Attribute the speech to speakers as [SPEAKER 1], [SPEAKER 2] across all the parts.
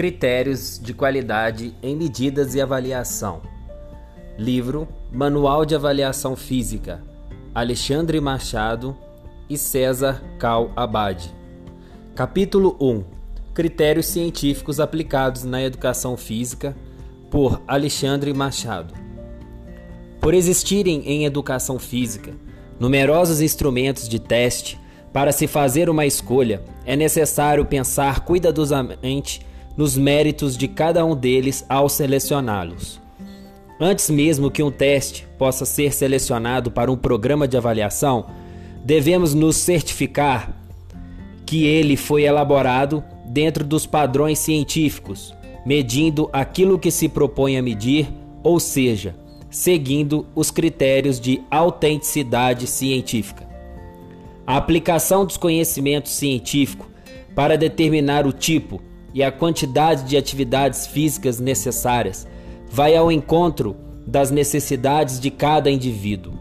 [SPEAKER 1] Critérios de qualidade em medidas e avaliação. Livro Manual de Avaliação Física, Alexandre Machado e César Cal Abade. Capítulo 1 Critérios científicos aplicados na educação física, por Alexandre Machado. Por existirem em educação física numerosos instrumentos de teste para se fazer uma escolha, é necessário pensar cuidadosamente nos méritos de cada um deles ao selecioná-los. Antes mesmo que um teste possa ser selecionado para um programa de avaliação, devemos nos certificar que ele foi elaborado dentro dos padrões científicos, medindo aquilo que se propõe a medir, ou seja, seguindo os critérios de autenticidade científica. A aplicação dos conhecimentos científicos para determinar o tipo e a quantidade de atividades físicas necessárias vai ao encontro das necessidades de cada indivíduo.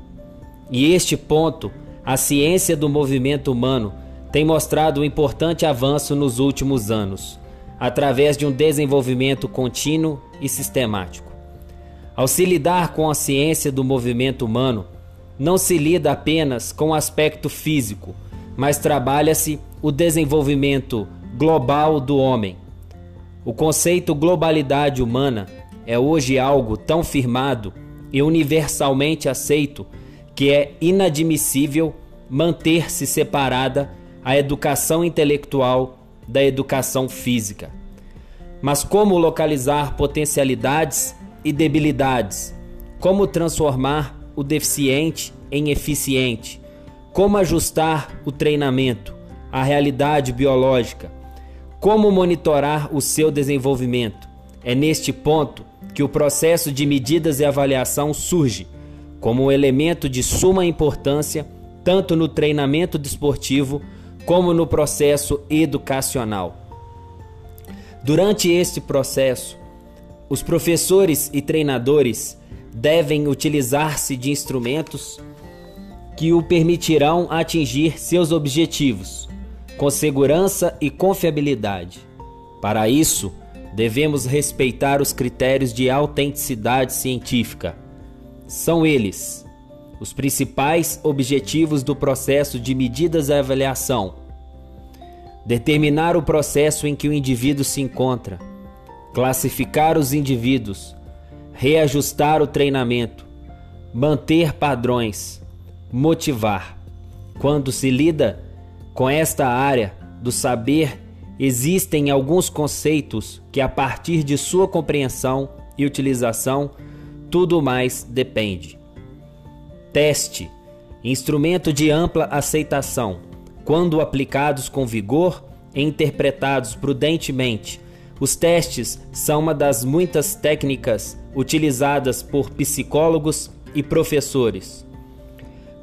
[SPEAKER 1] E este ponto, a ciência do movimento humano tem mostrado um importante avanço nos últimos anos, através de um desenvolvimento contínuo e sistemático. Ao se lidar com a ciência do movimento humano, não se lida apenas com o aspecto físico, mas trabalha-se o desenvolvimento global do homem. O conceito globalidade humana é hoje algo tão firmado e universalmente aceito que é inadmissível manter-se separada a educação intelectual da educação física. Mas como localizar potencialidades e debilidades? Como transformar o deficiente em eficiente? Como ajustar o treinamento? a realidade biológica. Como monitorar o seu desenvolvimento? É neste ponto que o processo de medidas e avaliação surge como um elemento de suma importância tanto no treinamento desportivo como no processo educacional. Durante este processo, os professores e treinadores devem utilizar-se de instrumentos que o permitirão atingir seus objetivos com segurança e confiabilidade. Para isso, devemos respeitar os critérios de autenticidade científica. São eles os principais objetivos do processo de medidas e avaliação: determinar o processo em que o indivíduo se encontra, classificar os indivíduos, reajustar o treinamento, manter padrões, motivar. Quando se lida com esta área do saber, existem alguns conceitos que, a partir de sua compreensão e utilização, tudo mais depende. Teste instrumento de ampla aceitação, quando aplicados com vigor e interpretados prudentemente. Os testes são uma das muitas técnicas utilizadas por psicólogos e professores.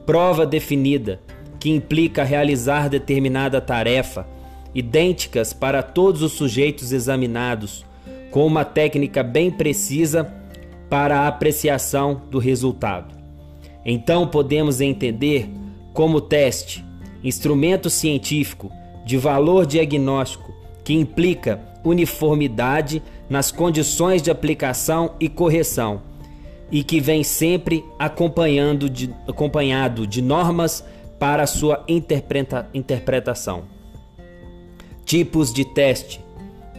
[SPEAKER 1] Prova definida que implica realizar determinada tarefa, idênticas para todos os sujeitos examinados, com uma técnica bem precisa para a apreciação do resultado. Então podemos entender como teste, instrumento científico de valor diagnóstico que implica uniformidade nas condições de aplicação e correção e que vem sempre acompanhando de, acompanhado de normas para sua interpreta interpretação. Tipos de teste: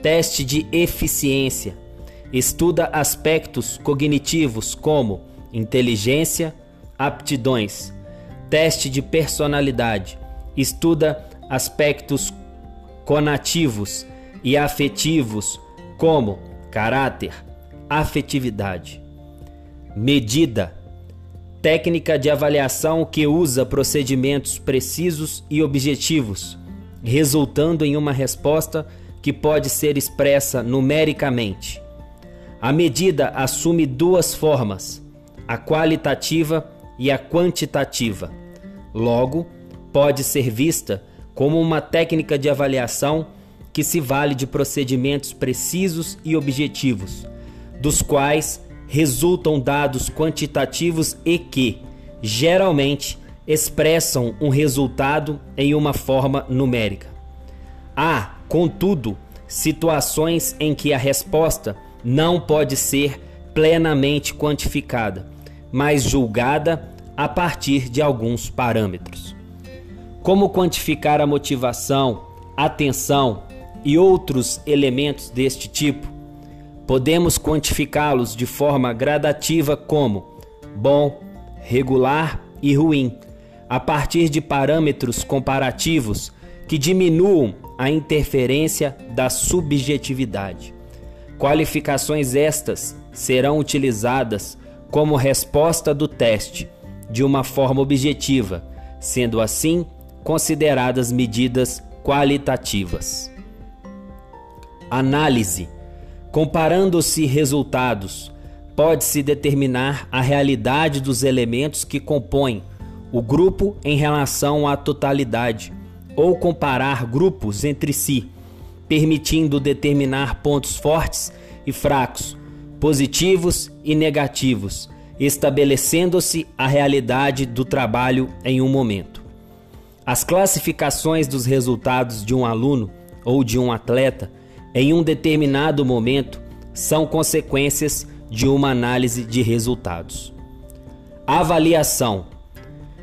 [SPEAKER 1] teste de eficiência. Estuda aspectos cognitivos como inteligência, aptidões. Teste de personalidade. Estuda aspectos conativos e afetivos como caráter, afetividade. Medida técnica de avaliação que usa procedimentos precisos e objetivos, resultando em uma resposta que pode ser expressa numericamente. A medida assume duas formas, a qualitativa e a quantitativa. Logo, pode ser vista como uma técnica de avaliação que se vale de procedimentos precisos e objetivos, dos quais resultam dados quantitativos e que, geralmente, expressam um resultado em uma forma numérica. Há, contudo, situações em que a resposta não pode ser plenamente quantificada, mas julgada a partir de alguns parâmetros. Como quantificar a motivação, atenção e outros elementos deste tipo? Podemos quantificá-los de forma gradativa como bom, regular e ruim, a partir de parâmetros comparativos que diminuam a interferência da subjetividade. Qualificações estas serão utilizadas como resposta do teste de uma forma objetiva, sendo assim consideradas medidas qualitativas. Análise. Comparando-se resultados, pode-se determinar a realidade dos elementos que compõem o grupo em relação à totalidade, ou comparar grupos entre si, permitindo determinar pontos fortes e fracos, positivos e negativos, estabelecendo-se a realidade do trabalho em um momento. As classificações dos resultados de um aluno ou de um atleta em um determinado momento são consequências de uma análise de resultados. Avaliação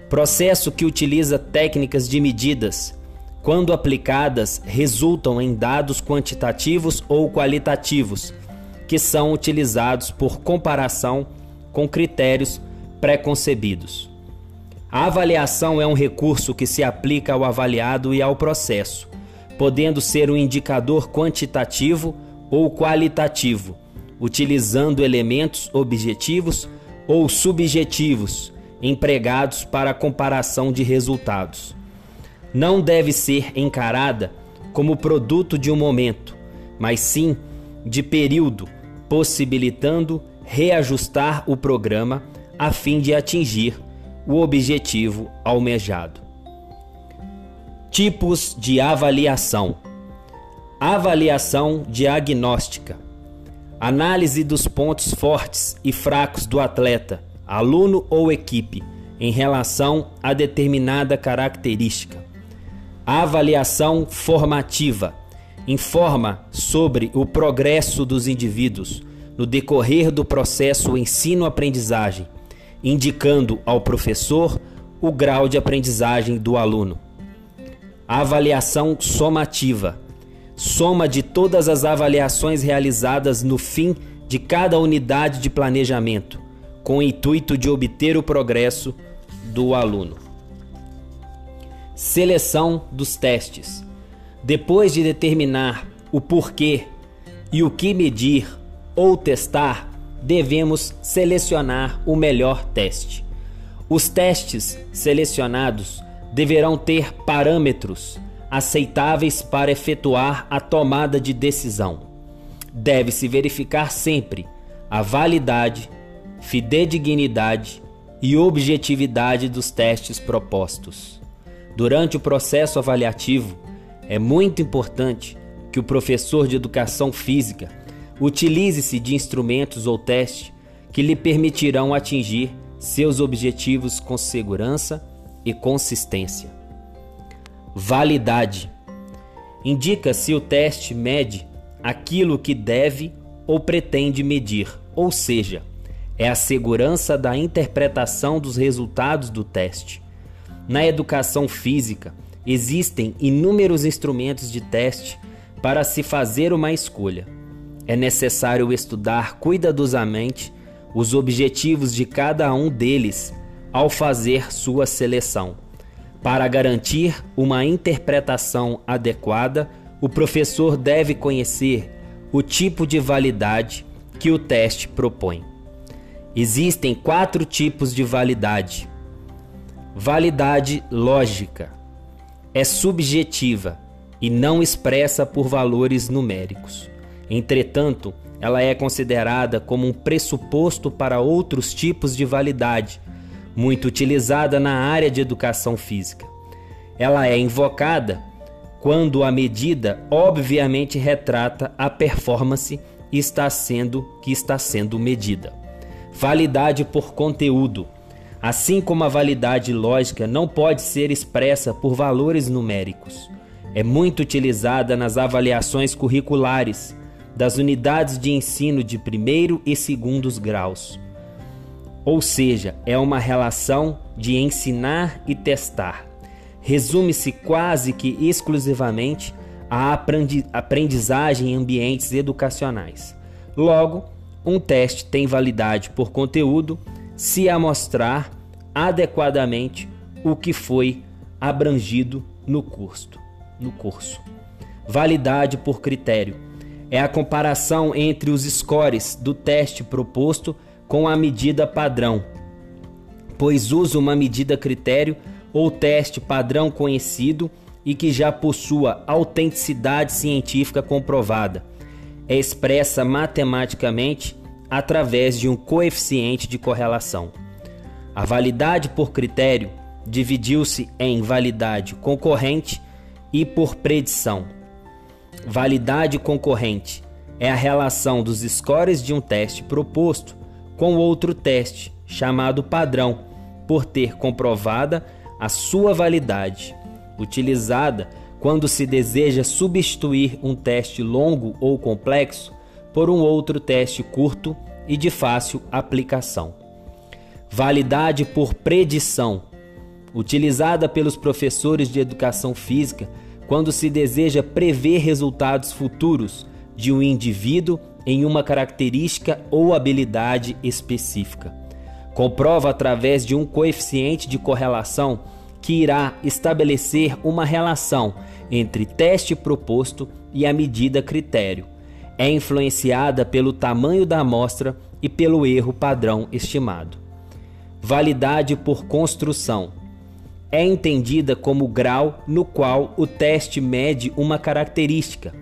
[SPEAKER 1] processo que utiliza técnicas de medidas, quando aplicadas, resultam em dados quantitativos ou qualitativos, que são utilizados por comparação com critérios preconcebidos. A avaliação é um recurso que se aplica ao avaliado e ao processo, podendo ser um indicador quantitativo ou qualitativo, utilizando elementos objetivos ou subjetivos empregados para comparação de resultados. Não deve ser encarada como produto de um momento, mas sim de período, possibilitando reajustar o programa a fim de atingir o objetivo almejado. Tipos de avaliação: avaliação diagnóstica, análise dos pontos fortes e fracos do atleta, aluno ou equipe, em relação a determinada característica. avaliação formativa informa sobre o progresso dos indivíduos no decorrer do processo ensino-aprendizagem, indicando ao professor o grau de aprendizagem do aluno. Avaliação somativa soma de todas as avaliações realizadas no fim de cada unidade de planejamento, com o intuito de obter o progresso do aluno. Seleção dos testes. Depois de determinar o porquê e o que medir ou testar, devemos selecionar o melhor teste. Os testes selecionados deverão ter parâmetros aceitáveis para efetuar a tomada de decisão. Deve-se verificar sempre a validade, fidedignidade e objetividade dos testes propostos. Durante o processo avaliativo, é muito importante que o professor de educação física Utilize-se de instrumentos ou testes que lhe permitirão atingir seus objetivos com segurança e consistência. Validade indica se o teste mede aquilo que deve ou pretende medir, ou seja, é a segurança da interpretação dos resultados do teste. Na educação física, existem inúmeros instrumentos de teste para se fazer uma escolha é necessário estudar cuidadosamente os objetivos de cada um deles ao fazer sua seleção. Para garantir uma interpretação adequada, o professor deve conhecer o tipo de validade que o teste propõe. Existem quatro tipos de validade. Validade lógica é subjetiva e não expressa por valores numéricos. Entretanto, ela é considerada como um pressuposto para outros tipos de validade, muito utilizada na área de educação física. Ela é invocada quando a medida obviamente retrata a performance está sendo que está sendo medida. Validade por conteúdo. Assim como a validade lógica não pode ser expressa por valores numéricos, É muito utilizada nas avaliações curriculares das unidades de ensino de primeiro e segundos graus. Ou seja, é uma relação de ensinar e testar. Resume-se quase que exclusivamente à aprendizagem em ambientes educacionais. Logo, um teste tem validade por conteúdo se amostrar adequadamente o que foi abrangido no curso. No curso. Validade por critério é a comparação entre os scores do teste proposto com a medida padrão, pois usa uma medida critério ou teste padrão conhecido e que já possua autenticidade científica comprovada. É expressa matematicamente através de um coeficiente de correlação. A validade por critério dividiu-se em validade concorrente e por predição. Validade concorrente é a relação dos scores de um teste proposto com outro teste, chamado padrão, por ter comprovada a sua validade, utilizada quando se deseja substituir um teste longo ou complexo por um outro teste curto e de fácil aplicação. Validade por predição, utilizada pelos professores de educação física quando se deseja prever resultados futuros de um indivíduo em uma característica ou habilidade específica. Comprova através de um coeficiente de correlação que irá estabelecer uma relação entre teste proposto e a medida critério. É influenciada pelo tamanho da amostra e pelo erro padrão estimado. Validade por construção é entendida como o grau no qual o teste mede uma característica,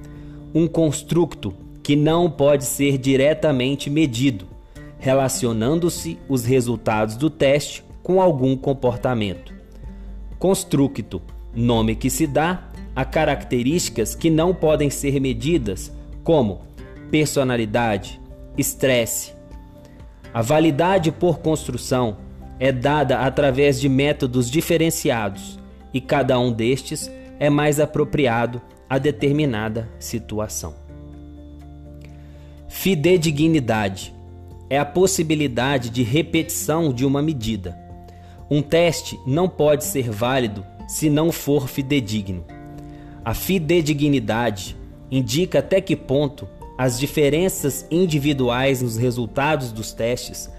[SPEAKER 1] um construto que não pode ser diretamente medido, relacionando-se os resultados do teste com algum comportamento. Constructo, nome que se dá a características que não podem ser medidas, como personalidade, estresse. A validade por construção é dada através de métodos diferenciados e cada um destes é mais apropriado a determinada situação. Fidedignidade é a possibilidade de repetição de uma medida. Um teste não pode ser válido se não for fidedigno. A fidedignidade indica até que ponto as diferenças individuais nos resultados dos testes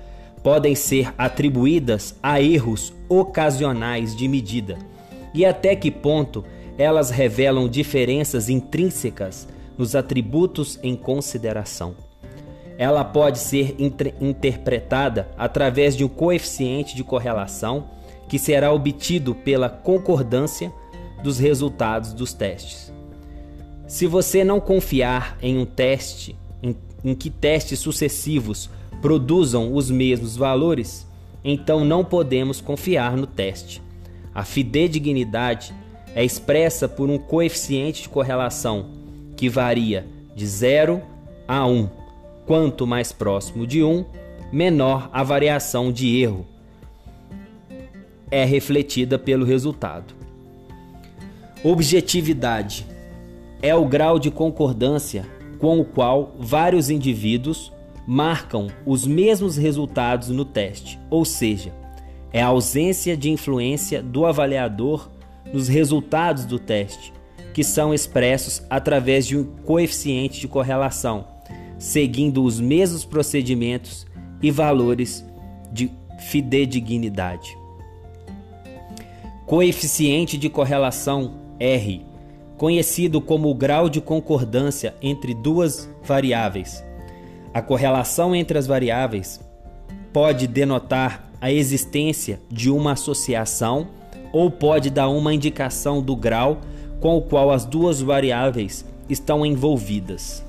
[SPEAKER 1] podem ser atribuídas a erros ocasionais de medida e até que ponto elas revelam diferenças intrínsecas nos atributos em consideração. Ela pode ser interpretada através de um coeficiente de correlação que será obtido pela concordância dos resultados dos testes. Se você não confiar em um teste, em, em que testes sucessivos produzam os mesmos valores, então não podemos confiar no teste. A fidedignidade é expressa por um coeficiente de correlação que varia de 0 a 1. Quanto mais próximo de 1, menor a variação de erro é refletida pelo resultado. Objetividade é o grau de concordância com o qual vários indivíduos marcam os mesmos resultados no teste, ou seja, é a ausência de influência do avaliador nos resultados do teste, que são expressos através de um coeficiente de correlação, seguindo os mesmos procedimentos e valores de fidedignidade. Coeficiente de correlação R, conhecido como o grau de concordância entre duas variáveis a correlação entre as variáveis pode denotar a existência de uma associação ou pode dar uma indicação do grau com o qual as duas variáveis estão envolvidas.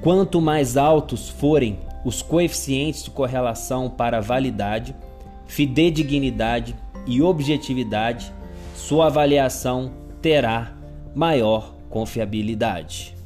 [SPEAKER 1] Quanto mais altos forem os coeficientes de correlação para validade, fidedignidade e objetividade, sua avaliação terá maior confiabilidade.